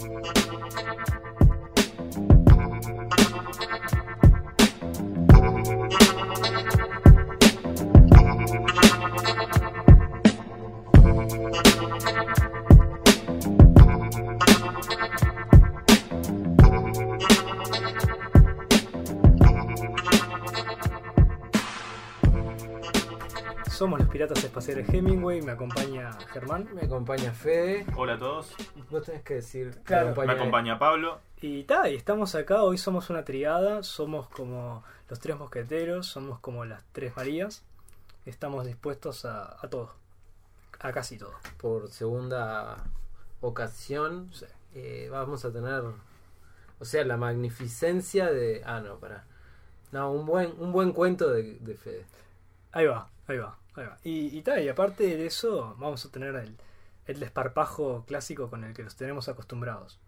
Thank Somos los piratas espaciales Hemingway, me acompaña Germán. Me acompaña Fede. Hola a todos. Vos tenés que decir. Claro. Me acompaña Pablo. Y ta, y estamos acá, hoy somos una triada, somos como los tres mosqueteros, somos como las tres Marías. Estamos dispuestos a, a todo, a casi todo. Por segunda ocasión Sí. eh, vamos a tener. O sea, la magnificencia de. Ah, no, para. No, un buen, un buen cuento de, de Fede. Ahí va, ahí va. Y, y, ta, y aparte de eso, vamos a tener el, el desparpajo clásico con el que los tenemos acostumbrados.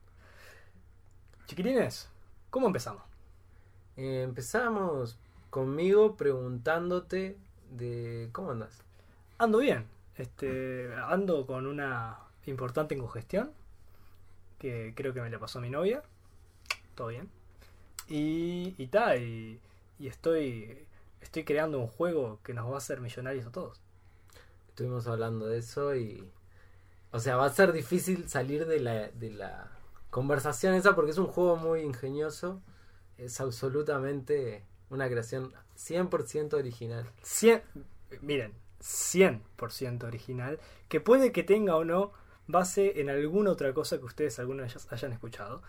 Chiquilines, ¿cómo empezamos? Eh, empezamos conmigo preguntándote de. ¿Cómo andas? Ando bien, este, ando con una importante congestión, que creo que me la pasó mi novia, todo bien. Y, y ta, y, y estoy, estoy creando un juego que nos va a hacer millonarios a todos. Estuvimos hablando de eso y. O sea, va a ser difícil salir de la, de la conversación esa porque es un juego muy ingenioso. Es absolutamente una creación 100% original. 100, miren, 100% original, que puede que tenga o no base en alguna otra cosa que ustedes alguna vez hayan escuchado,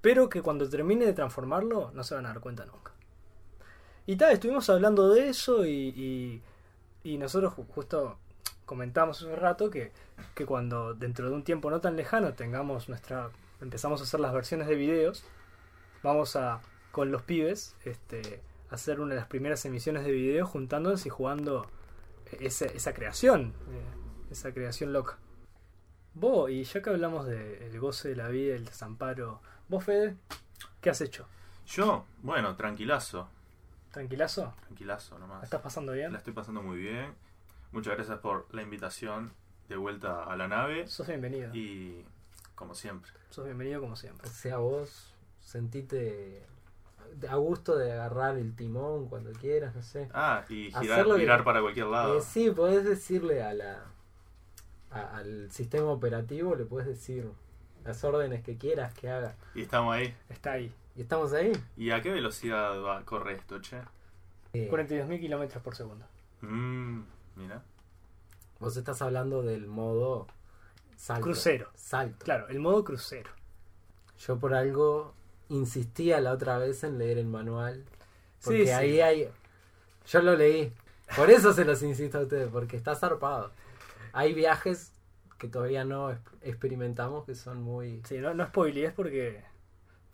pero que cuando termine de transformarlo no se van a dar cuenta nunca. Y tal, estuvimos hablando de eso y, nosotros ju- justo comentamos hace un rato que, que cuando dentro de un tiempo no tan lejano tengamos nuestra empezamos a hacer las versiones de videos vamos a con los pibes este hacer una de las primeras emisiones de video juntándonos y jugando esa, esa creación eh, esa creación loca vos y ya que hablamos del goce de la vida el desamparo vos Fede qué has hecho Yo, bueno, tranquilazo. Tranquilazo Tranquilazo ¿La nomás. estás pasando bien La estoy pasando muy bien. Muchas gracias por la invitación de vuelta a la nave. sos bienvenido Y como siempre. sos bienvenido como siempre O sea, vos sentite a gusto de agarrar el timón cuando quieras, no sé. Ah, y girar, girar para cualquier lado. Eh, sí, podés decirle a la a- al sistema operativo, le puedes decir las órdenes que quieras que haga. Y estamos ahí. está ahí ¿Y estamos ahí? ¿Y a qué velocidad va, corre esto, che? Eh, 42.000 kilómetros por segundo Mmm, mira. vos estás hablando del modo salto. Crucero. Salto. claro el modo crucero Yo por algo insistía la otra vez en leer el manual. Porque Sí, sí. ahí hay. Yo lo leí. Por eso se los insisto a ustedes, porque está zarpado. Hay viajes que todavía no exp- experimentamos que son muy. Sí, no, no spoilees porque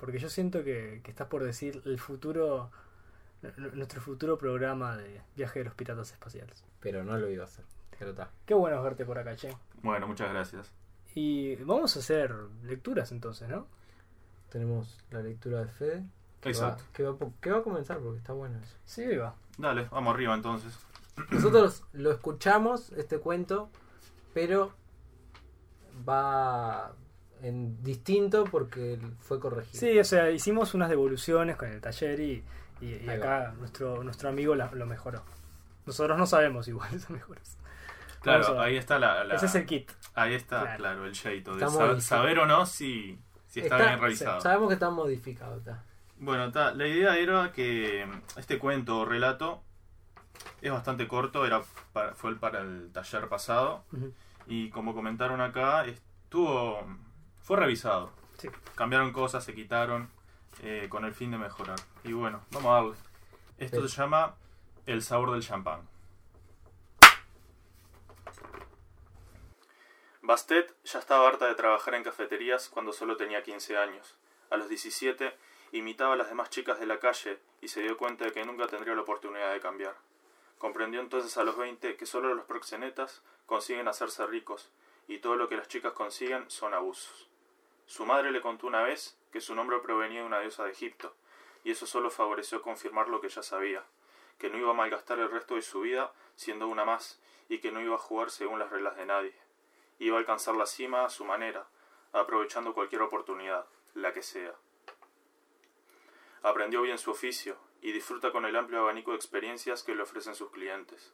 porque yo siento que, que estás por decir el futuro nuestro futuro programa de viaje de los piratas espaciales. Pero no lo iba a hacer. Pero está. Qué bueno verte por acá, che. Bueno, muchas gracias. Y vamos a hacer lecturas entonces, ¿no? Tenemos la lectura de Fede. Que va, Exacto. que, va, que va a comenzar porque está bueno eso. Sí, ahí va. Dale, vamos arriba entonces. Nosotros lo escuchamos, este cuento, pero va en distinto porque fue corregido. Sí, o sea, hicimos unas devoluciones con el taller y, y, acá nuestro nuestro amigo la- lo mejoró. Nosotros no sabemos igual son mejores. Claro, ahí está la, la- Ese es el kit. Ahí está, Claro. claro, el jeito. De Está sa- modificado. saber o no si, si está, Está- bien realizado. Sabemos que está modificado. Está. Bueno, ta, la idea era que este cuento o relato es bastante corto, era para- fue el para el taller pasado y como comentaron acá, estuvo fue revisado. Sí. Cambiaron cosas, se quitaron eh, con el fin de mejorar. Y bueno, vamos a darle. Esto Sí. se llama El sabor del champán. Bastet ya estaba harta de trabajar en cafeterías cuando solo tenía 15 años. A los 17 imitaba a las demás chicas de la calle y se dio cuenta de que nunca tendría la oportunidad de cambiar. Comprendió entonces a los 20 que solo los proxenetas consiguen hacerse ricos y todo lo que las chicas consiguen son abusos. Su madre le contó una vez que su nombre provenía de una diosa de Egipto, y eso solo favoreció confirmar lo que ya sabía, que no iba a malgastar el resto de su vida siendo una más, y que no iba a jugar según las reglas de nadie. Iba a alcanzar la cima a su manera, aprovechando cualquier oportunidad, la que sea. Aprendió bien su oficio y disfruta con el amplio abanico de experiencias que le ofrecen sus clientes.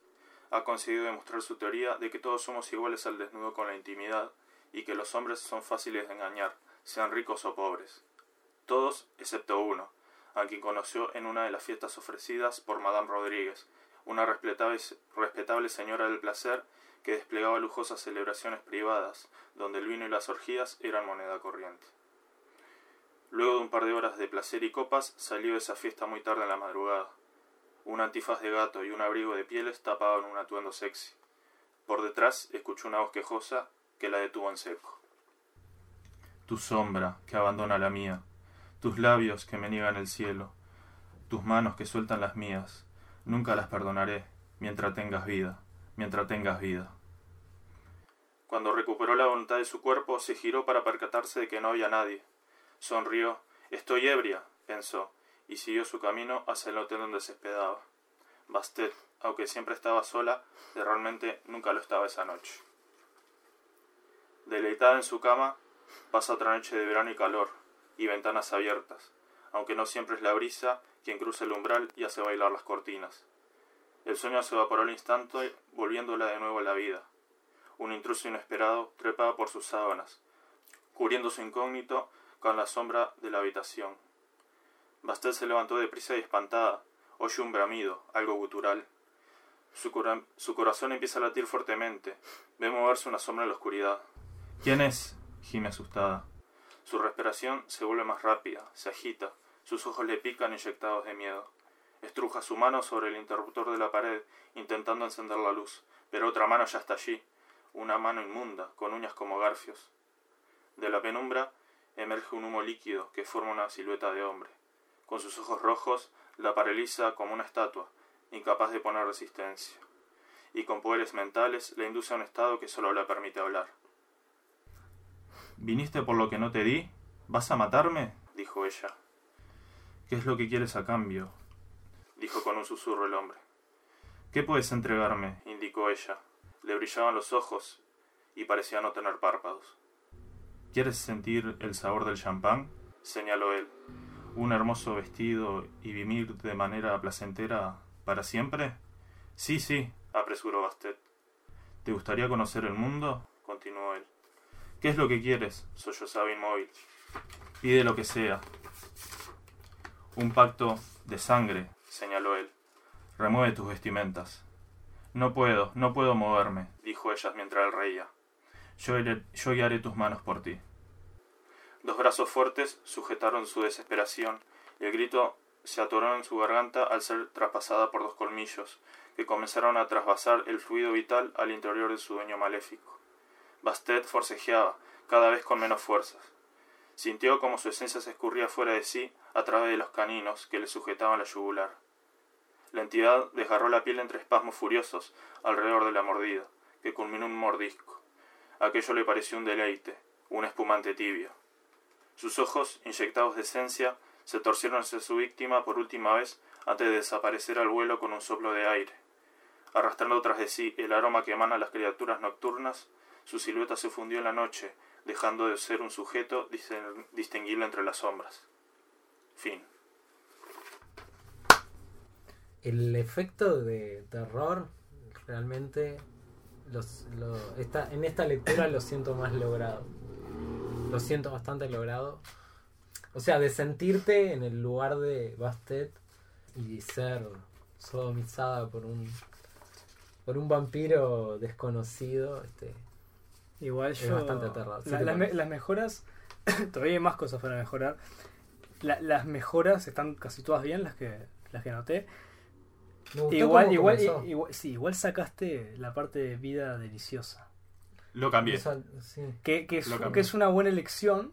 Ha conseguido demostrar su teoría de que todos somos iguales al desnudo con la intimidad y que los hombres son fáciles de engañar, sean ricos o pobres. Todos excepto uno, a quien conoció en una de las fiestas ofrecidas por Madame Rodríguez, una respetable, señora del placer que desplegaba lujosas celebraciones privadas, donde el vino y las orgías eran moneda corriente. Luego de un par de horas de placer y copas, salió de esa fiesta muy tarde en la madrugada. Un antifaz de gato y un abrigo de pieles tapaban un atuendo sexy. Por detrás escuchó una voz quejosa que la detuvo en seco. Tu sombra que abandona la mía, tus labios que me niegan el cielo, tus manos que sueltan las mías, nunca las perdonaré mientras tengas vida, mientras tengas vida. Cuando recuperó la voluntad de su cuerpo, se giró para percatarse de que no había nadie. Sonrió. Estoy ebria, pensó, y siguió su camino hacia el hotel donde se hospedaba. Bastet, aunque siempre estaba sola, realmente nunca lo estaba esa noche. Deleitada en su cama, pasa otra noche de verano y calor, y ventanas abiertas, aunque no siempre es la brisa quien cruza el umbral y hace bailar las cortinas. El sueño se evaporó al instante, volviéndola de nuevo a la vida. Un intruso inesperado trepaba por sus sábanas, cubriendo su incógnito con la sombra de la habitación. Bastet se levantó deprisa y espantada. Oye un bramido, algo gutural. Su, su corazón empieza a latir fuertemente. Ve moverse una sombra en la oscuridad. ¿Quién es? Gime asustada. Su respiración se vuelve más rápida, se agita, sus ojos le pican inyectados de miedo. Estruja su mano sobre el interruptor de la pared, intentando encender la luz, pero otra mano ya está allí, una mano inmunda, con uñas como garfios. De la penumbra emerge un humo líquido que forma una silueta de hombre. Con sus ojos rojos la paraliza como una estatua, incapaz de poner resistencia. Y con poderes mentales la induce a un estado que solo le permite hablar. ¿Viniste por lo que no te di? ¿Vas a matarme? dijo ella. ¿Qué es lo que quieres a cambio? dijo con un susurro el hombre. ¿Qué puedes entregarme? indicó ella. Le brillaban los ojos y parecía no tener párpados. ¿Quieres sentir el sabor del champán? señaló él. ¿Un hermoso vestido y vivir de manera placentera para siempre? Sí, sí, apresuró Bastet. ¿Te gustaría conocer el mundo? continuó él. ¿Qué es lo que quieres? sollozaba inmóvil. Pide lo que sea. Un pacto de sangre, señaló él. Remueve tus vestimentas. No puedo, no puedo moverme, dijo ella mientras él reía. Yo, yo guiaré tus manos por ti. Dos brazos fuertes sujetaron su desesperación, y el grito se atoró en su garganta al ser traspasada por dos colmillos, que comenzaron a trasvasar el fluido vital al interior de su dueño maléfico. Bastet forcejeaba, cada vez con menos fuerzas. Sintió como su esencia se escurría fuera de sí a través de los caninos que le sujetaban la yugular. La entidad desgarró la piel entre espasmos furiosos alrededor de la mordida, que culminó un mordisco. Aquello le pareció un deleite, un espumante tibio. Sus ojos, inyectados de esencia, se torcieron hacia su víctima por última vez antes de desaparecer al vuelo con un soplo de aire. Arrastrando tras de sí el aroma que emana las criaturas nocturnas, su silueta se fundió en la noche, dejando de ser un sujeto distinguible entre las sombras. Fin. El efecto de terror realmente los, en esta lectura lo siento más logrado. Lo siento bastante logrado. O sea, de sentirte en el lugar de Bastet y ser sodomizada por un por un vampiro desconocido, este Igual es yo. bastante la- la- las mejoras. todavía hay más cosas para mejorar. La- las mejoras están casi todas bien, las que, las que gustó Igual, igual, sí, igual sacaste la parte de vida deliciosa. Lo cambié. Esa- sí. Que, que, es, Lo cambié. que es una buena elección,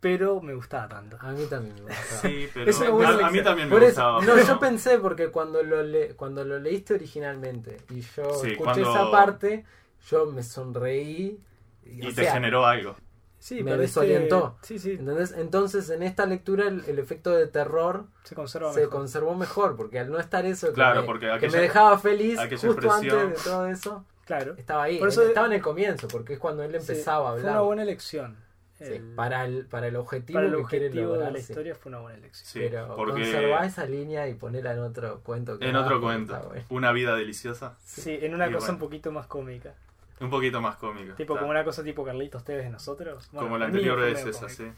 pero me gustaba tanto. A mí también me gustaba. Sí, pero Es una buena a, a mí también me Por eso, gustaba. no, yo pensé porque cuando lo le, cuando lo leíste originalmente y yo Sí, escuché cuando- esa parte, yo me sonreí Y o te sea, generó algo. Sí, Me pero desorientó. Sí, sí, ¿entendés? Entonces en esta lectura el, el efecto de terror se conserva se mejor. conservó mejor porque al no estar eso que, Claro, me, porque que aquella- me dejaba feliz justo expresión- antes de todo eso Claro. estaba ahí Por eso- estaba en el comienzo porque es cuando él Sí, empezaba a Fue hablar una buena elección. Sí, el- para, el, para el objetivo para el que quiere objetivo de lograr, la historia fue una buena elección. Sí, Pero porque conservar esa línea y ponerla en otro cuento. que en otro cuento, está bueno. una vida deliciosa, Sí, en una Y cosa bueno. un poquito más cómica. Un poquito más cómica. Tipo está. como una cosa tipo Carlitos Tevez de nosotros. Bueno, Como la anterior medio esa, sí. cómico.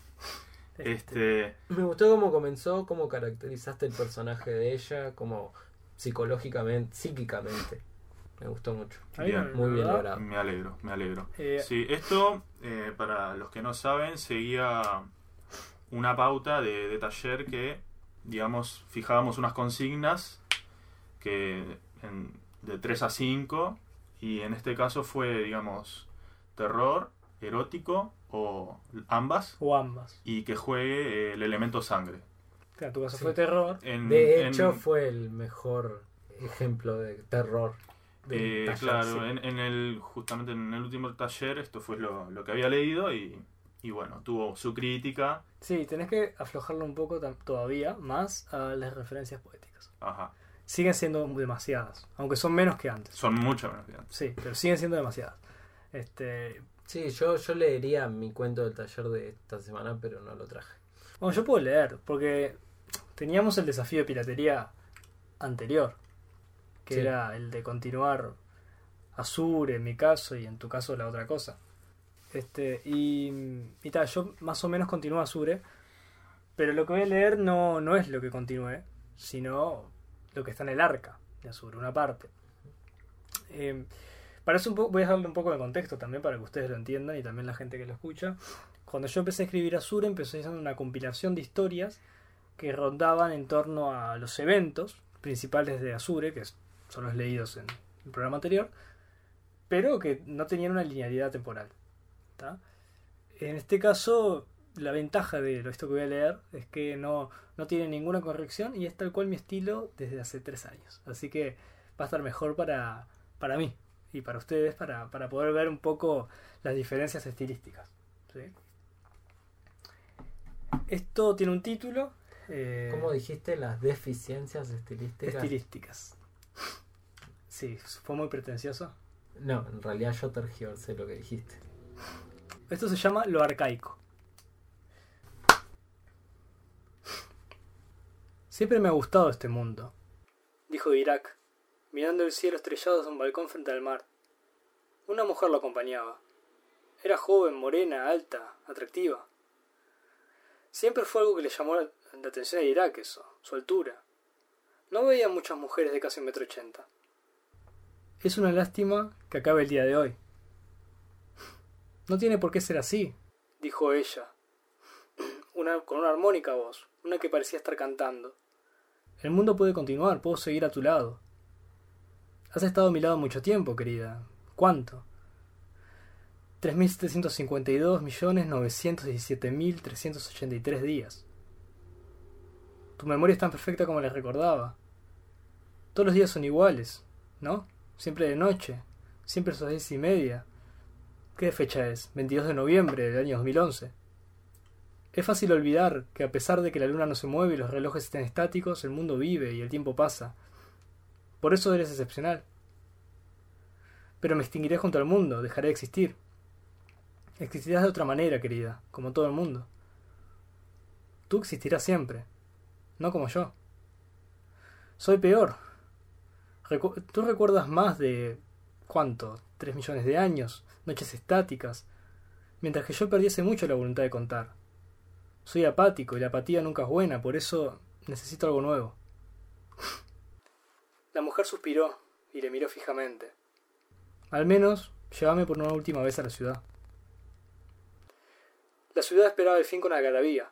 Este, Este, Me gustó cómo comenzó, cómo caracterizaste el personaje de ella, como psicológicamente, psíquicamente. Me gustó mucho. bien, Muy bien logrado. me alegro, me alegro. eh, Sí, esto, eh, para los que no saben, seguía una pauta de, de taller que, digamos, fijábamos unas consignas que en- de 3 a 5 y en este caso fue, digamos, terror, erótico o ambas O ambas. y que juegue eh, el elemento sangre. Claro, tu caso Sí. fue terror. En- De en- hecho, fue el mejor ejemplo de terror. del Eh, taller, claro, sí. en, en el, justamente en el último taller esto fue lo, lo que había leído y, y bueno, tuvo su crítica. Sí, tenés que aflojarlo un poco todavía más a las referencias poéticas. Ajá. Siguen siendo demasiadas, aunque son menos que antes. Son mucho menos que antes. Sí, pero siguen siendo demasiadas. Este, Sí, yo, yo leería mi cuento del taller de esta semana, pero no lo traje. bueno, yo puedo leer, porque teníamos el desafío de piratería anterior, que Sí. era el de continuar Azure en mi caso y en tu caso la otra cosa. Este, y, y tal, yo más o menos continúo Azure, pero lo que voy a leer no, no es lo que continúe, sino lo que está en el arca de Azure, una parte. Eh, para eso un voy a darle un poco de contexto también para que ustedes lo entiendan y también la gente que lo escucha. Cuando yo empecé a escribir Azure, empecé haciendo una compilación de historias que rondaban en torno a los eventos principales de Azure, que son los leídos en el programa anterior, pero que no tenían una linealidad temporal. En este caso, la ventaja de esto que voy a leer es que no, no tiene ninguna corrección y es tal cual mi estilo desde hace tres años. Así que va a estar mejor para, para mí y para ustedes para, para poder ver un poco las diferencias estilísticas. ¿sí? Esto tiene un título. eh, ¿Cómo dijiste las deficiencias estilísticas? estilísticas. Sí, fue muy pretencioso. No, en realidad yo tergiversé lo que dijiste. Esto se llama lo arcaico. Siempre me ha gustado este mundo, dijo Irak, mirando el cielo estrellado desde un balcón frente al mar. Una mujer lo acompañaba. Era joven, morena, alta, atractiva. Siempre fue algo que le llamó la atención a Irak eso, su altura. No veía muchas mujeres de casi un metro ochenta. Es una lástima que acabe el día de hoy. No tiene por qué ser así, dijo ella, una, con una armónica voz, una que parecía estar cantando. El mundo puede continuar, puedo seguir a tu lado. Has estado a mi lado mucho tiempo, querida. ¿Cuánto? 3.752.917.383 días. Tu memoria es tan perfecta como la recordaba. Todos los días son iguales, ¿no? Siempre de noche, siempre son las diez y media. ¿Qué fecha es? 22 de noviembre del año 2011. Es fácil olvidar que a pesar de que la luna no se mueve y los relojes estén estáticos, el mundo vive y el tiempo pasa. Por eso eres excepcional. Pero me extinguiré junto al mundo, dejaré de existir. Existirás de otra manera, querida, como todo el mundo. Tú existirás siempre, no como yo. Soy peor. Tú recuerdas más de... ¿Cuánto? ¿Tres millones de años? Noches estáticas. Mientras que yo perdiese mucho la voluntad de contar. Soy apático y la apatía nunca es buena, por eso necesito algo nuevo. La mujer suspiró y le miró fijamente. Al menos, llévame por una última vez a la ciudad. La ciudad esperaba el fin con algarabía.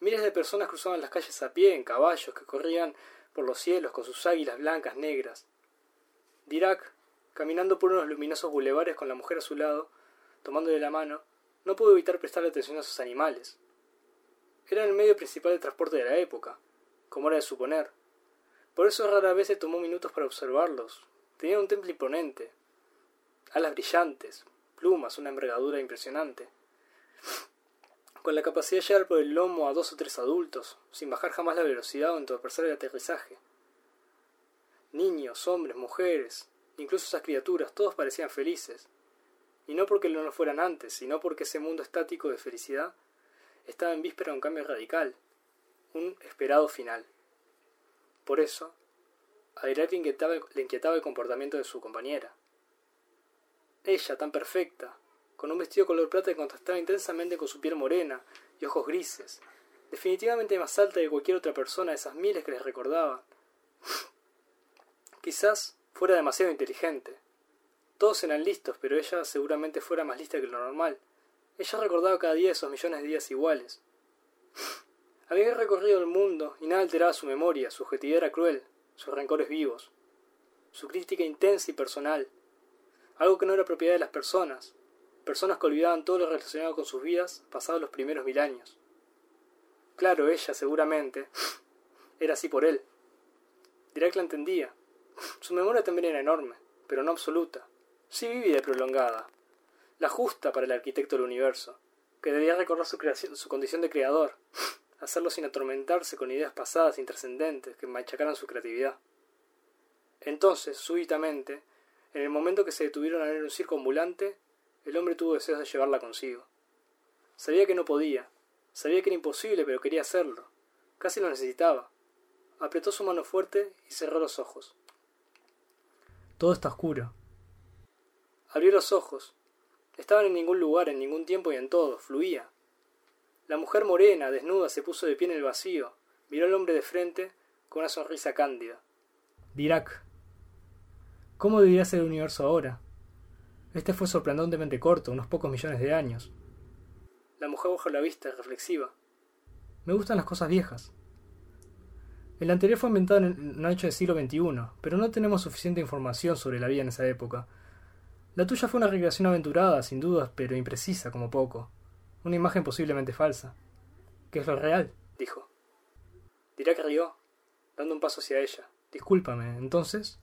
Miles de personas cruzaban las calles a pie en caballos que corrían por los cielos con sus águilas blancas negras. Dirac, caminando por unos luminosos bulevares con la mujer a su lado, tomándole la mano, no pudo evitar prestarle atención a sus animales. Eran el medio principal de transporte de la época, como era de suponer. Por eso rara vez se tomó minutos para observarlos. Tenían un temple imponente, alas brillantes, plumas, una envergadura impresionante. Con la capacidad de llegar por el lomo a dos o tres adultos, sin bajar jamás la velocidad o entorpecer el aterrizaje. Niños, hombres, mujeres, incluso esas criaturas, todos parecían felices. y no porque no lo fueran antes, sino porque ese mundo estático de felicidad estaba en víspera de un cambio radical, un esperado final. Por eso, a le inquietaba el comportamiento de su compañera. Ella, tan perfecta, con un vestido color plata que contrastaba intensamente con su piel morena y ojos grises, definitivamente más alta que cualquier otra persona de esas miles que les recordaban. Quizás fuera demasiado inteligente. Todos eran listos, pero ella seguramente fuera más lista que lo normal. Ella recordaba cada día esos millones de días iguales. Había recorrido el mundo y nada alteraba su memoria, su objetividad era cruel, sus rencores vivos, su crítica intensa y personal, algo que no era propiedad de las personas, personas que olvidaban todo lo relacionado con sus vidas pasados los primeros mil años. Claro, ella, seguramente, era así por él. Dirac la entendía. Su memoria también era enorme, pero no absoluta, sí vívida y prolongada, la justa para el arquitecto del universo, que debía recordar su, creación, su condición de creador, hacerlo sin atormentarse con ideas pasadas intrascendentes que machacaran su creatividad. Entonces, súbitamente, en el momento que se detuvieron a ver un circo ambulante, el hombre tuvo deseos de llevarla consigo. Sabía que no podía, sabía que era imposible, pero quería hacerlo. Casi lo necesitaba. Apretó su mano fuerte y cerró los ojos. Todo está oscuro. Abrió los ojos. Estaban en ningún lugar, en ningún tiempo y en todo, fluía. La mujer morena, desnuda, se puso de pie en el vacío, miró al hombre de frente con una sonrisa cándida. Dirac, ¿cómo debería ser el universo ahora? Este fue sorprendentemente corto, unos pocos millones de años. La mujer bajó la vista, reflexiva. Me gustan las cosas viejas. El anterior fue inventado en un hecho del siglo XXI, pero no tenemos suficiente información sobre la vida en esa época. La tuya fue una recreación aventurada, sin dudas, pero imprecisa como poco. Una imagen posiblemente falsa. ¿Qué es lo real? dijo. Dirac rió, dando un paso hacia ella. Discúlpame, entonces.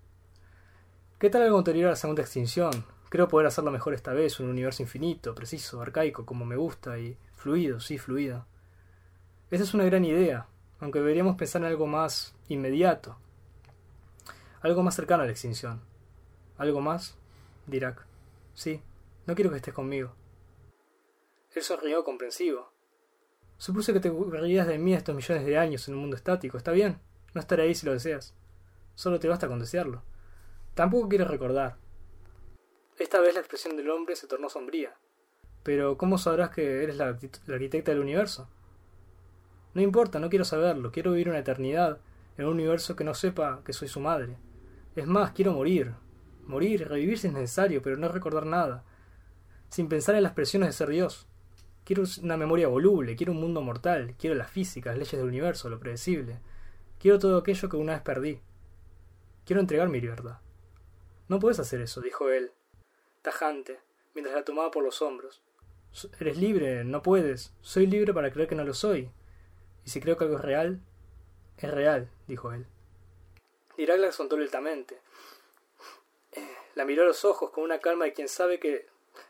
¿Qué tal algo anterior a la segunda extinción? Creo poder hacerlo mejor esta vez, un universo infinito, preciso, arcaico, como me gusta, y fluido, sí, fluido. Esa es una gran idea, aunque deberíamos pensar en algo más inmediato. Algo más cercano a la extinción. ¿Algo más? Dirac. Sí, no quiero que estés conmigo. Él sonrió comprensivo. Supuse que te reirías de mí estos millones de años en un mundo estático. Está bien, no estaré ahí si lo deseas. Solo te basta con desearlo. Tampoco quiero recordar. Esta vez la expresión del hombre se tornó sombría. Pero ¿cómo sabrás que eres la, la arquitecta del universo? No importa, no quiero saberlo. Quiero vivir una eternidad en un universo que no sepa que soy su madre. Es más, quiero morir. Morir, revivir si es necesario, pero no recordar nada. Sin pensar en las presiones de ser Dios. Quiero una memoria voluble, quiero un mundo mortal, quiero las leyes del universo, lo predecible. Quiero todo aquello que una vez perdí. Quiero entregar mi libertad. No puedes hacer eso, dijo él, tajante, mientras la tomaba por los hombros. Eres libre, no puedes. Soy libre para creer que no lo soy. Y si creo que algo es real, es real, dijo él. Dirac la lentamente. La miró a los ojos con una calma de quien sabe que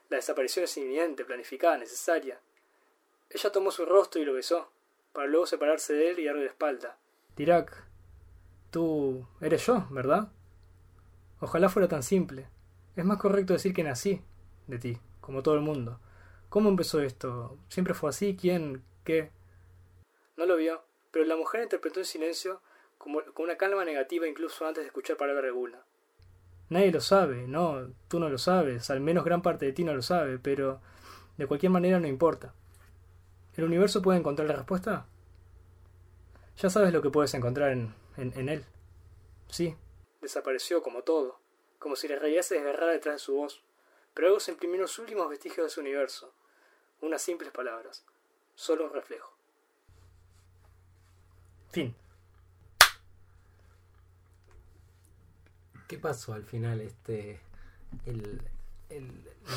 la desaparición es inminente, planificada, necesaria. Ella tomó su rostro y lo besó, para luego separarse de él y darle la espalda. Dirac, tú eres yo, ¿verdad? Ojalá fuera tan simple. Es más correcto decir que nací de ti, como todo el mundo. ¿Cómo empezó esto? ¿Siempre fue así? ¿Quién? ¿Qué? No lo vio, pero la mujer interpretó en silencio como, con una calma negativa incluso antes de escuchar palabra alguna. Nadie lo sabe, no, tú no lo sabes, al menos gran parte de ti no lo sabe, pero de cualquier manera no importa. ¿El universo puede encontrar la respuesta? Ya sabes lo que puedes encontrar en, en, él. Sí. Desapareció como todo, como si la realidad se desgarrara detrás de su voz, pero algo se imprimió en los últimos vestigios de su universo. Unas simples palabras, solo un reflejo. Fin. ¿Qué pasó al final? Este. El, el,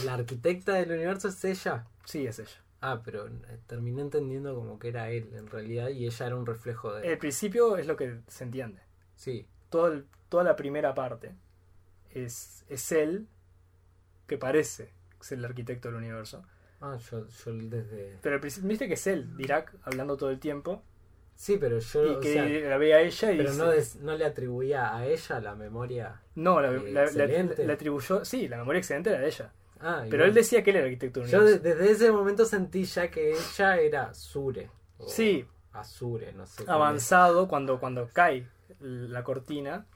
¿La arquitecta del universo es ella? Sí, es ella. Ah, pero terminé entendiendo como que era él en realidad y ella era un reflejo de él. El principio es lo que se entiende. Sí. Todo el- toda la primera parte es, es él que parece ser el arquitecto del universo. Ah, yo, yo desde. Pero principio, viste que es él, Dirac, hablando todo el tiempo. Sí, pero yo. Y o que sea, la ve a ella y pero no, des- no le atribuía a ella la memoria. No, la, Eh, la- la- excelente. la atribuyó. Sí, la memoria excelente era de ella. Ah, Pero igual. él decía que él era arquitecto Yo de- universo. desde ese momento sentí ya que ella era Sure. o Sí. Azure, no sé. Avanzado, cuando, cuando cae la cortina,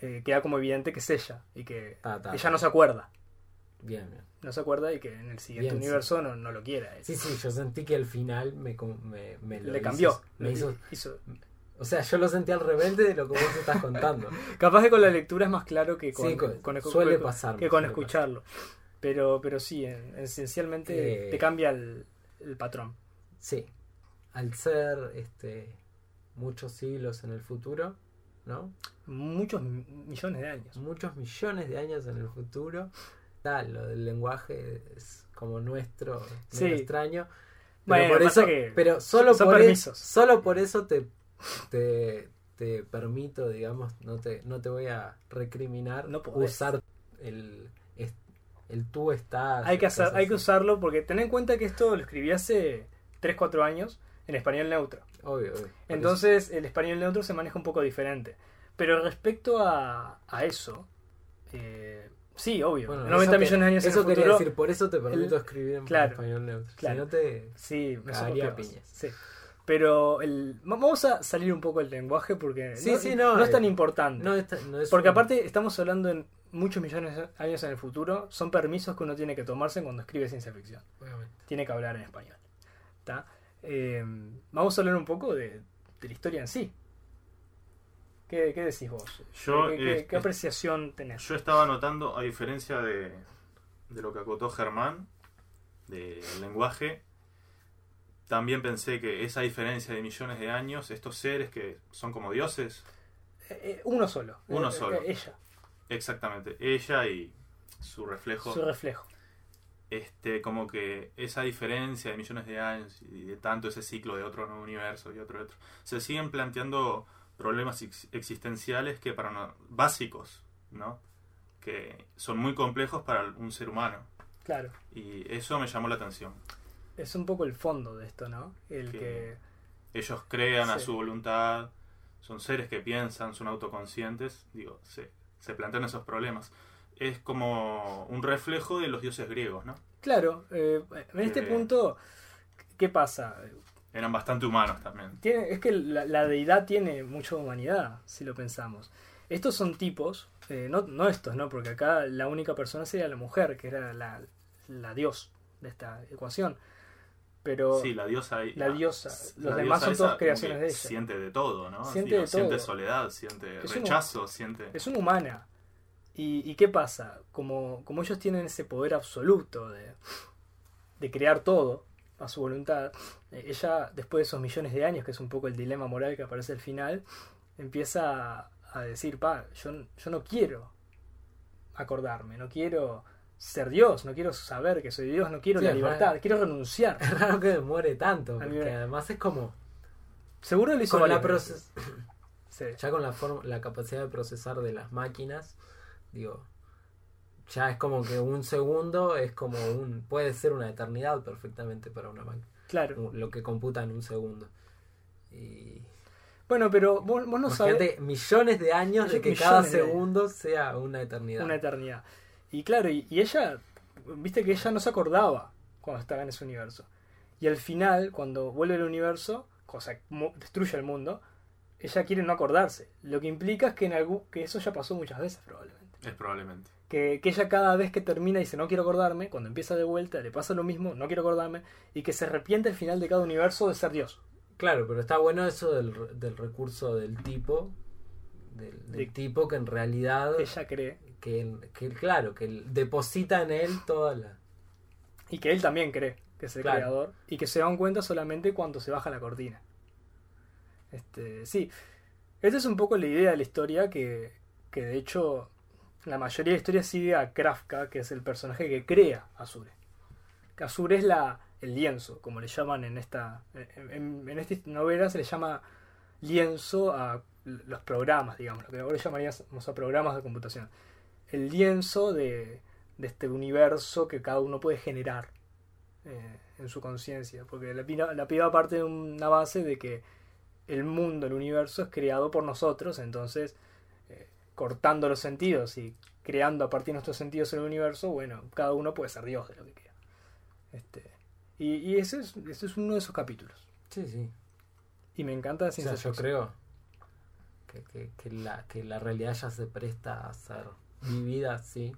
eh, queda como evidente que es ella. Y que Ta, ta, ella ta. no se acuerda. Bien, bien. No se acuerda y que en el siguiente Bien, sí. universo no, no lo quiera. Sí, sí, yo sentí que al final me, com- me, me lo Le hizo- cambió. me hizo, hizo- o sea, yo lo sentí al rebelde de lo que vos estás contando. Capaz que con la lectura es más claro que con, Sí, co- con- suele pasar, que con suele escucharlo. Pero, pero sí, en- esencialmente Eh. te cambia el, el patrón. Sí. Al ser este muchos siglos en el futuro, ¿no? Muchos mi- millones de años. Muchos millones de años en el futuro. Tal, lo del lenguaje es como nuestro, Sí. extraño. Pero Bueno, por eso, que pero solo son por, e- solo por eso te, te, te permito, digamos, no te, no te voy a recriminar No usar el, el tú estás. Hay que, hacer, hay que usarlo porque ten en cuenta que esto lo escribí hace 3-4 años en español neutro. Obvio, obvio. Entonces el español neutro se maneja un poco diferente. Pero respecto a, a eso, eh, sí, obvio. Bueno, 90 eso que- millones de años Eso en el quería futuro. decir, por eso te permito el- escribir en claro, español neutro. claro. Si no te. Sí, me Cagaría piñas. Sí. Pero el, va- vamos a salir un poco del lenguaje porque Sí, no, sí, no, no es tan eh, importante. No, esta- no es porque un- aparte estamos hablando en muchos millones de años en el futuro. Son permisos que uno tiene que tomarse cuando escribe ciencia ficción. Obviamente. Tiene que hablar en español. Eh, vamos a hablar un poco de, de la historia en sí. ¿Qué, qué decís vos? Yo, ¿Qué, qué- eh, qué apreciación tenés? Yo estaba notando, a diferencia de, de lo que acotó Germán, del lenguaje, también pensé que esa diferencia de millones de años, estos seres que son como dioses, Eh, eh, uno solo. Uno Eh, solo. ella, exactamente, ella y su reflejo, su reflejo. este, como que esa diferencia de millones de años y de tanto ese ciclo de otro nuevo universo y otro y otro, se siguen planteando problemas ex- existenciales que para no- básicos, ¿no? Que son muy complejos para un ser humano. Claro. Y eso me llamó la atención. Es un poco el fondo de esto, ¿no? El Que- que. Ellos crean a su voluntad, son seres que piensan, son autoconscientes, digo, se, se plantean esos problemas. Es como un reflejo de los dioses griegos, ¿no? Claro, eh, en este punto, ¿qué pasa? Eran bastante humanos también. Tiene, es que la, la deidad tiene mucha humanidad, si lo pensamos. Estos son tipos, eh, no, no estos, ¿no? Porque acá la única persona sería la mujer, que era la, la dios de esta ecuación. Pero Sí, la diosa. la diosa. la Los demás son esa todas creaciones de ella. Siente de todo, ¿no? Siente Digo, de Siente todo. soledad, siente Es un- rechazo, siente. es una humana. ¿Y, y qué pasa? Como, como ellos tienen ese poder absoluto de, de crear todo a su voluntad, eh, ella, después de esos millones de años, que es un poco el dilema moral que aparece al final, empieza a, decir, pa, yo, yo no quiero acordarme, no quiero ser Dios, no quiero saber que soy Dios, no quiero Sí, la libertad, quiero renunciar. Es raro que demore tanto, porque además es como. Seguro lo hizo Con la varias veces. proces- Sí. ya con la, forma, la capacidad de procesar de las máquinas, digo, ya es como que un segundo es como un. puede ser una eternidad perfectamente para una máquina. Claro. Lo que computa en un segundo. Y. Bueno, pero vos, vos no sabés. Imagínate millones de años de que cada de segundo sea una eternidad. Una eternidad. Y claro, y, y ella, viste que ella no se acordaba cuando estaba en ese universo. Y al final, cuando vuelve al universo, cosa que destruye el mundo, ella quiere no acordarse. Lo que implica es que, en algún, que eso ya pasó muchas veces probablemente. Es probablemente. Que, que ella cada vez que termina dice no quiero acordarme, cuando empieza de vuelta le pasa lo mismo, no quiero acordarme, y que se arrepiente al final de cada universo de ser Dios. Claro, pero está bueno eso del, del recurso del tipo. Del, del De- tipo que en realidad. Ella cree. Que, que claro, que deposita en él toda la. Y que él también cree que es el Claro. creador. Y que se dan cuenta solamente cuando se baja la cortina. Este, sí. Esta es un poco la idea de la historia que, que de hecho la mayoría de la historia sigue a Kafka, que es el personaje que crea Azure. Azure es la, el lienzo, como le llaman en esta, en, esta novela se le llama lienzo a los programas, digamos, lo que ahora llamaríamos a programas de computación. El lienzo de, de este universo que cada uno puede generar eh, en su conciencia. Porque la la piba parte de una base de que el mundo, el universo es creado por nosotros, entonces cortando los sentidos y creando a partir de nuestros sentidos en el universo, bueno, cada uno puede ser Dios de lo que quiera. Este, y, y ese, es, ese es uno de esos capítulos. Sí, sí. Y me encanta la O sea, ciencia yo creo que, que, que la, que la realidad ya se presta a ser vivida así.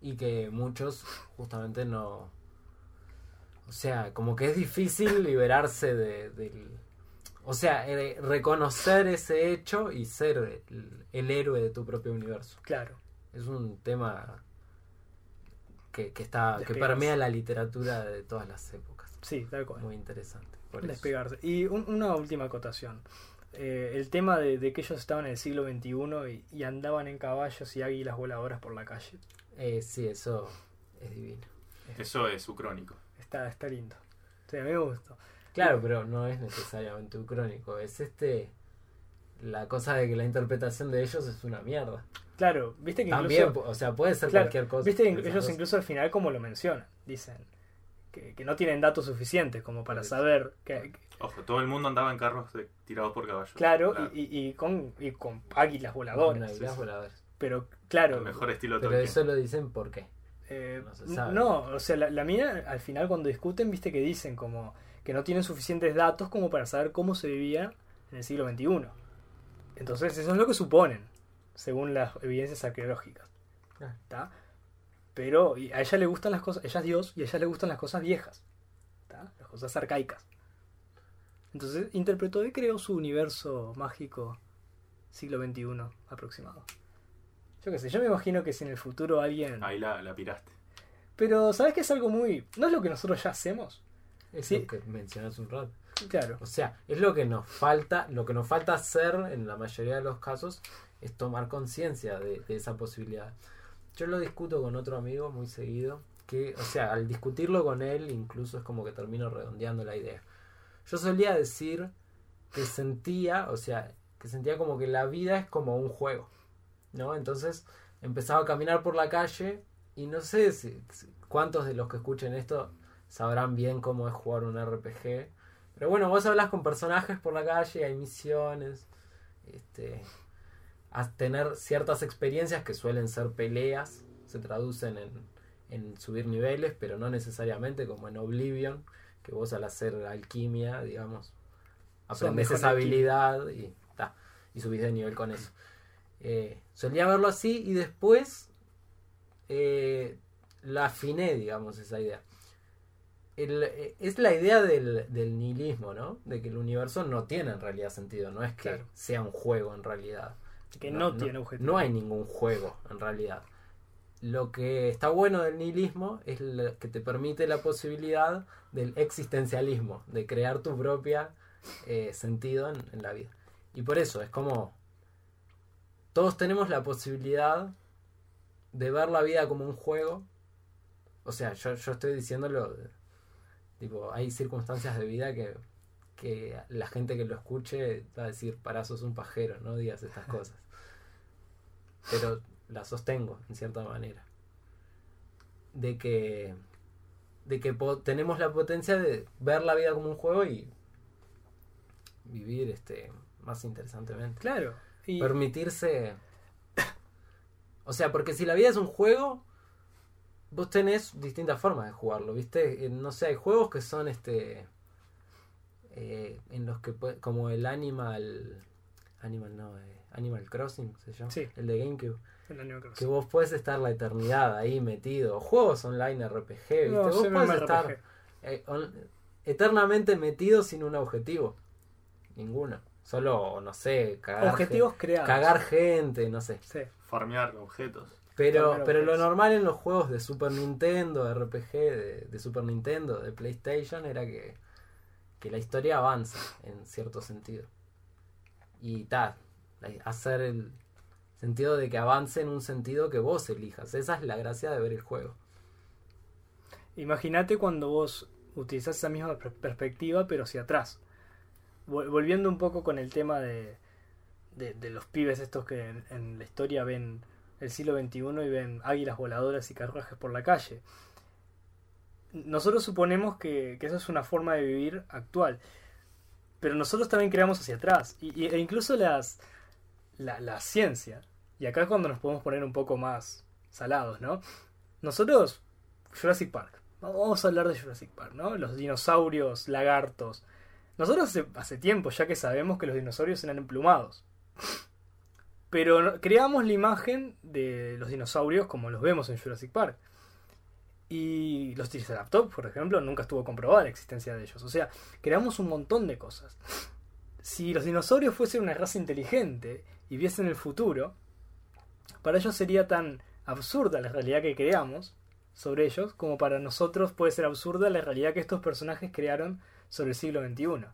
Y que muchos justamente no... O sea, como que es difícil liberarse de, del... O sea, eh, reconocer ese hecho y ser el, el héroe de tu propio universo. Claro. Es un tema que, que está que Despegarse. permea la literatura de todas las épocas. Sí, tal cual. Muy interesante. Por eso. despegarse. Y un- una última acotación. Eh, el tema de, de que ellos estaban en el siglo XXI y, y andaban en caballos y águilas voladoras por la calle. Eh, sí, eso es divino. Eso es su crónico. Está, está lindo. Sí, a mí me gustó. Claro, pero no es necesariamente un crónico. Es este. La cosa de que la interpretación de ellos es una mierda. Claro, viste que También, incluso. o sea, puede ser claro, cualquier cosa. Viste que ellos cosas. incluso al final como lo mencionan. Dicen que, que no tienen datos suficientes como para saber que, que- Ojo, todo el mundo andaba en carros de- tirados por caballos. claro, Claro. Y, y- y con, y con águilas Con voladoras. águilas sí. voladoras. Pero claro, El mejor estilo de Pero Tolkien. eso lo dicen por qué. Eh, No se sabe. no, o sea, la, la mina al final cuando discuten, viste que dicen como que no tienen suficientes datos como para saber cómo se vivía en el siglo XXI. Entonces eso es lo que suponen, según las evidencias arqueológicas. Ah. ¿tá? Pero y a ella le gustan las cosas, ella es Dios y a ella le gustan las cosas viejas, ¿tá? las cosas arcaicas. Entonces interpretó y creó su universo mágico siglo XXI aproximado. Yo qué sé, yo me imagino que si en el futuro alguien... Ahí la, la piraste. Pero, ¿sabes qué es algo muy... ¿No es lo que nosotros ya hacemos? Es Sí. lo que mencionas un rato. Claro. O sea, es lo que nos falta, lo que nos falta hacer en la mayoría de los casos es tomar conciencia de, de esa posibilidad. Yo lo discuto con otro amigo muy seguido, que, o sea, al discutirlo con él incluso es como que termino redondeando la idea. Yo solía decir que sentía, o sea, que sentía como que la vida es como un juego, ¿no? Entonces empezaba a caminar por la calle y no sé si, cuántos de los que escuchen esto sabrán bien cómo es jugar un RPG. Pero bueno, vos hablas con personajes por la calle, hay misiones, este, a tener ciertas experiencias que suelen ser peleas, se traducen en, en subir niveles, pero no necesariamente como en Oblivion, que vos al hacer alquimia, digamos, aprendes esa habilidad y, ta, y subís de nivel con eso. Eh, solía verlo así y después eh, la afiné, digamos, esa idea. El- eh, es la idea del, del nihilismo, ¿no? De que el universo no tiene en realidad sentido, no es que Claro. sea un juego en realidad. Que no, tiene objetivo. No hay ningún juego en realidad. Lo que está bueno del nihilismo es la- que te permite la posibilidad del existencialismo, de crear tu propia eh, sentido en, en la vida. Y por eso es como todos tenemos la posibilidad de ver la vida como un juego. O sea, yo, yo estoy diciéndolo, tipo, hay circunstancias de vida que, que la gente que lo escuche va a decir, para sos un pajero, no digas estas cosas. Pero la sostengo, en cierta manera. De que, de que tenemos la potencia de ver la vida como un juego y vivir este más interesantemente. Claro. Y, Permitirse... O sea, porque si la vida es un juego, vos tenés distintas formas de jugarlo, ¿viste? Eh, No sé, hay juegos que son este... eh, en los que como el Animal... Animal no, eh, Animal Crossing se llama. Sí. El de GameCube. el Animal Crossing. Que vos puedes estar la eternidad ahí metido. Juegos online RPG, ¿viste? No, vos puedes estar eh, on- eternamente metido sin un objetivo. Ninguno. Solo, no sé, cagar, Objetivos creados. cagar gente, no sé. Sí. Farmear objetos. Pero, pero lo normal en los juegos de Super Nintendo, RPG, de, de Super Nintendo, de PlayStation, era que, que la historia avanza en cierto sentido. Y tal, hacer el sentido de que avance en un sentido que vos elijas. Esa es la gracia de ver el juego. Imagínate cuando vos utilizás esa misma per- perspectiva, pero hacia atrás. Vol- Volviendo un poco con el tema de, de, de los pibes estos que en, en la historia ven el siglo XXI y ven águilas voladoras y carruajes por la calle. Nosotros suponemos que, que eso es una forma de vivir actual. Pero nosotros también creamos hacia atrás. Y, e incluso las, la, la ciencia, Y acá es cuando nos podemos poner un poco más salados, ¿no? Nosotros, Jurassic Park. Vamos a hablar de Jurassic Park, ¿no? Los dinosaurios, lagartos. Nosotros hace tiempo ya que sabemos que los dinosaurios eran emplumados. Pero creamos la imagen de los dinosaurios como los vemos en Jurassic Park. Y los Triceratops, por ejemplo, nunca estuvo comprobada la existencia de ellos. O sea, creamos un montón de cosas. Si los dinosaurios fuesen una raza inteligente y viesen el futuro, para ellos sería tan absurda la realidad que creamos sobre ellos como para nosotros puede ser absurda la realidad que estos personajes crearon sobre el siglo XXI.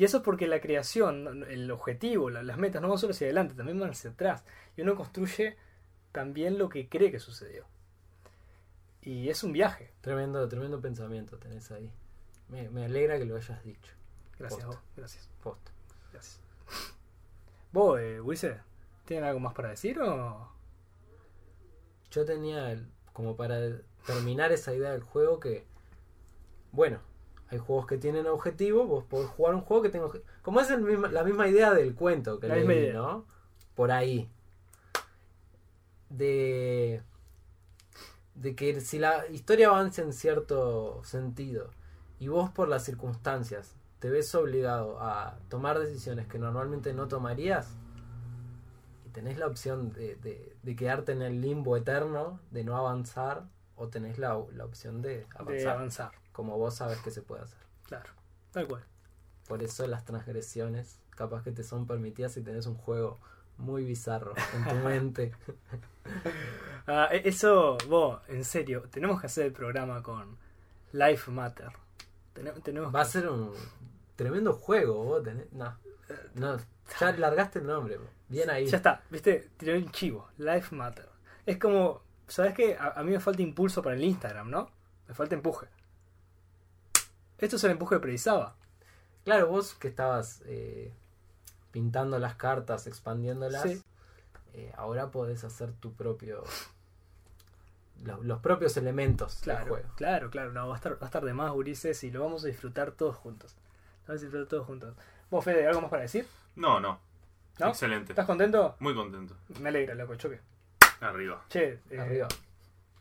Y eso es porque la creación, el objetivo, la- las metas no van solo hacia adelante, también van hacia atrás. Y uno construye también lo que cree que sucedió. Y es un viaje. Tremendo, tremendo pensamiento tenés ahí. Me, me alegra que lo hayas dicho. Gracias, Posta. vos. Gracias. Posta. Gracias. ¿Vos, eh, Wilson, tienen algo más para decir o...? Yo tenía como para terminar esa idea del juego que, bueno, hay juegos que tienen objetivo, vos podés jugar un juego que tenga obje- Como es el misma- la misma idea del cuento que La leí, misma idea. ¿no? Por ahí. De... De que si la historia avanza en cierto sentido y vos por las circunstancias te ves obligado a tomar decisiones que normalmente no tomarías, y tenés la opción de, de- de quedarte en el limbo eterno, de no avanzar, o tenés la, la opción de avanzar. Como vos sabes que se puede hacer. Claro. Tal cual. Por eso las transgresiones capaz que te son permitidas si tenés un juego muy bizarro en tu mente. Ah, e- eso, vos, en serio, tenemos que hacer el programa con Life Matter. Tenemos Va a que- ser un tremendo juego, vos tenés... No, no ya largaste el nombre, bien ahí. Ya está, viste, tiré un chivo. Life Matter. Es como, ¿sabes qué? A, a mí me falta impulso para el Instagram, ¿no? Me falta empuje. Esto es el empuje que precisaba. Claro, vos que estabas eh, pintando las cartas, expandiéndolas, Sí. eh, ahora podés hacer tu propio... Los, los propios elementos del Claro, juego. claro, claro. No, va a estar, va a estar de más, Ulises, y lo vamos a disfrutar todos juntos. Lo vamos a disfrutar todos juntos. ¿Vos, Fede, algo más para decir? No, no. ¿No? Excelente. ¿Estás contento? Muy contento. Me alegra, loco, choque. Arriba. Che, eh, Arriba.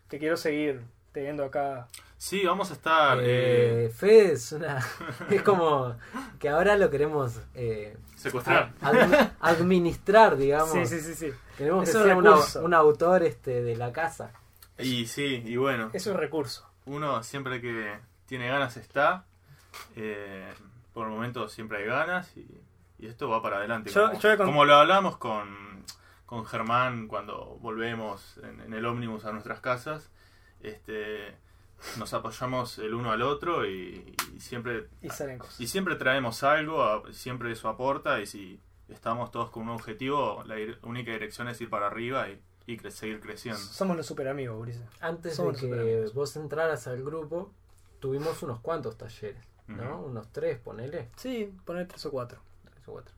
te quiero seguir teniendo acá. Sí, vamos a estar eh, Eh, Fede es una. es como que ahora lo queremos eh, secuestrar. ad- administrar, digamos. Sí, sí, sí, sí. Queremos que Es un sea un, au- recurso. un autor este de la casa. Y sí, y bueno, Es un recurso. uno siempre que tiene ganas está. eh, por el momento siempre hay ganas y, y esto va para adelante. Yo- como, yo he con- como lo hablamos con, con Germán cuando volvemos en, en el ómnibus a nuestras casas, este, nos apoyamos el uno al otro y, y siempre Y salen cosas. Y siempre traemos algo, a- siempre eso aporta y si estamos todos con un objetivo, la única dirección es ir para arriba y, y cre- seguir creciendo. Somos los super amigos, Ulises. Antes Somos de que vos entraras al grupo, tuvimos unos cuantos talleres, ¿no? Unos tres, ponele. Sí, poner tres o cuatro. tres o cuatro.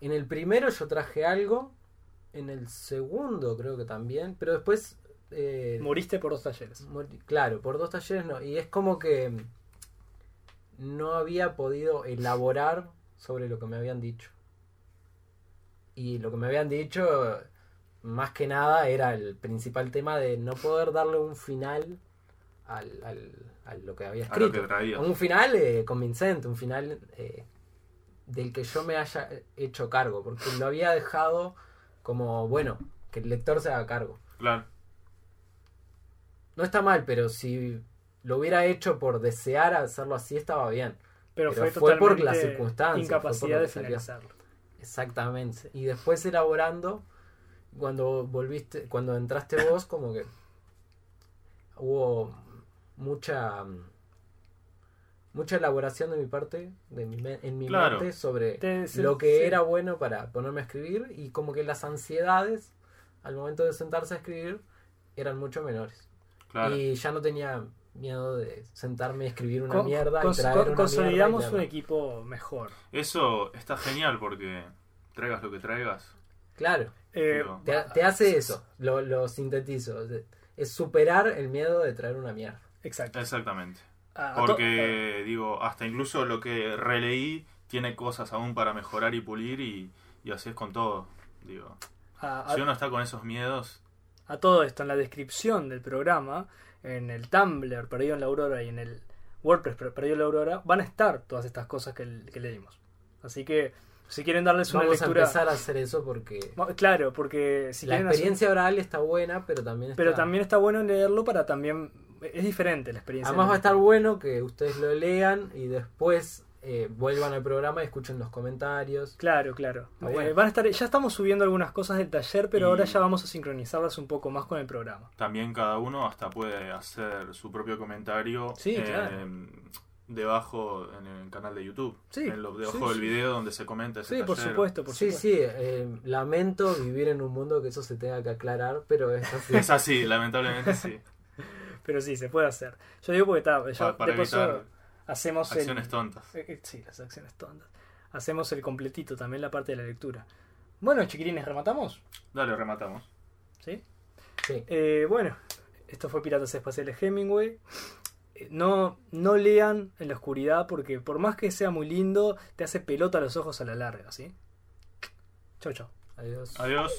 En el primero yo traje algo, en el segundo creo que también, pero después... eh, Moriste por dos talleres. Claro, por dos talleres no. Y es como que no había podido elaborar sobre lo que me habían dicho. Y lo que me habían dicho, más que nada, era el principal tema de no poder darle un final al, al- a lo que había A lo escrito. que. Un final eh, convincente, un final eh, del que yo me haya hecho cargo, porque lo había dejado como, bueno, que el lector se haga cargo. Claro, No está mal, pero si lo hubiera hecho por desear hacerlo así, estaba bien. Pero, Pero fue, fue por las circunstancias, fue por incapacidad lo de finalizarlo. Exactamente. Y después elaborando, cuando volviste, cuando entraste vos, como que hubo mucha mucha elaboración de mi parte, de mi me- en mi Claro. mente sobre Te- se- lo que sí. era bueno para ponerme a escribir y como que las ansiedades al momento de sentarse a escribir eran mucho menores. Claro. Y ya no tenía miedo de sentarme a escribir una Con- mierda y traer con- una consolidamos mierda y un equipo mejor. Eso está genial porque traigas lo que traigas. Claro, Eh, te, te hace eso, lo, lo sintetizo. Es- superar el miedo de traer una mierda. exacto. Exactamente. A- a to- Porque, digo, hasta incluso lo que releí tiene cosas aún para mejorar y pulir y, y así es con todo. Digo, a, a- Si uno está con esos miedos, a todo esto en la descripción del programa, en el Tumblr perdido en la Aurora y en el WordPress per- perdido en la Aurora, van a estar todas estas cosas que, que le dimos. Así que si quieren darles una Vamos a lectura... empezar a hacer eso porque Claro, porque si la hacer- experiencia oral está buena, pero también está... Pero también está bueno leerlo para también... Es diferente la experiencia. Además va a estar bueno que ustedes lo lean y después eh, vuelvan al programa y escuchen los comentarios. Claro, claro. Eh, van a estar, ya estamos subiendo algunas cosas del taller, pero Y- ahora ya vamos a sincronizarlas un poco más con el programa. también cada uno hasta puede hacer su propio comentario Sí, eh, claro. debajo en el canal de YouTube. Sí, en lo- debajo sí, del sí. video donde se comenta ese Sí, por supuesto, por sí, supuesto. sí, eh, lamento vivir en un mundo que eso se tenga que aclarar, pero es así. Es así, lamentablemente sí. Pero sí, se puede hacer. Yo digo porque está, ya Pa- para de paso evitar hacemos el- acciones tontas. Eh, eh, Sí, las acciones tontas. Hacemos el completito, también la parte de la lectura. Bueno, chiquilines, ¿rematamos? Dale, rematamos. ¿Sí? Sí. Eh, bueno, esto fue Piratas Espaciales Hemingway. No, no lean en la oscuridad porque por más que sea muy lindo, te hace pelota los ojos a la larga, ¿sí? Chau, chau. Adiós. Adiós.